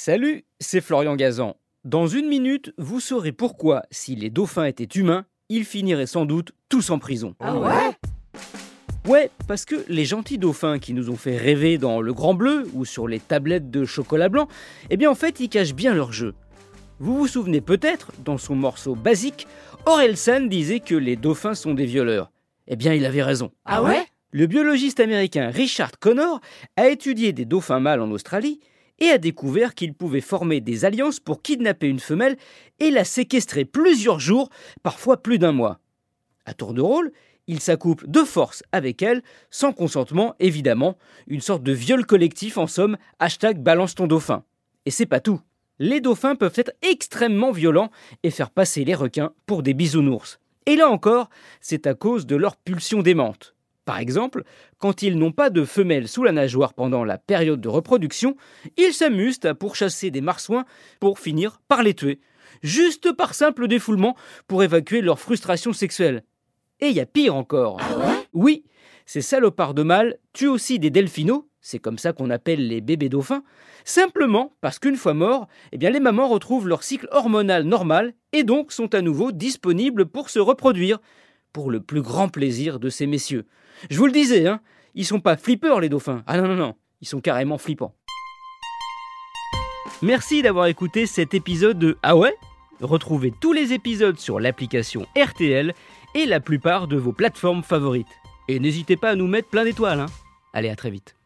Salut, c'est Florian Gazan. Dans une minute, vous saurez pourquoi, si les dauphins étaient humains, ils finiraient sans doute tous en prison. Ah ouais? Ouais, parce que les gentils dauphins qui nous ont fait rêver dans le Grand Bleu ou sur les tablettes de chocolat blanc, eh bien en fait, ils cachent bien leur jeu. Vous vous souvenez peut-être, dans son morceau basique, Orelsan disait que les dauphins sont des violeurs. Eh bien, il avait raison. Ah ouais? Le biologiste américain Richard Connor a étudié des dauphins mâles en Australie et a découvert qu'ils pouvaient former des alliances pour kidnapper une femelle et la séquestrer plusieurs jours, parfois plus d'un mois. À tour de rôle, il s'accouple de force avec elle, sans consentement évidemment, une sorte de viol collectif en somme, hashtag balance ton dauphin. Et c'est pas tout. Les dauphins peuvent être extrêmement violents et faire passer les requins pour des bisounours. Et là encore, c'est à cause de leur pulsion démente. Par exemple, quand ils n'ont pas de femelle sous la nageoire pendant la période de reproduction, ils s'amusent à pourchasser des marsouins pour finir par les tuer, juste par simple défoulement pour évacuer leur frustration sexuelle. Et il y a pire encore. oui, ces salopards de mâles tuent aussi des delphinos, c'est comme ça qu'on appelle les bébés dauphins, simplement parce qu'une fois morts, eh bien les mamans retrouvent leur cycle hormonal normal et donc sont à nouveau disponibles pour se reproduire, pour le plus grand plaisir de ces messieurs. Je vous le disais, hein, ils sont pas flippeurs les dauphins. Ah non, non, non, ils sont carrément flippants. Merci d'avoir écouté cet épisode de Ah ouais? Retrouvez tous les épisodes sur l'application RTL et la plupart de vos plateformes favorites. Et n'hésitez pas à nous mettre plein d'étoiles. Hein. Allez, à très vite.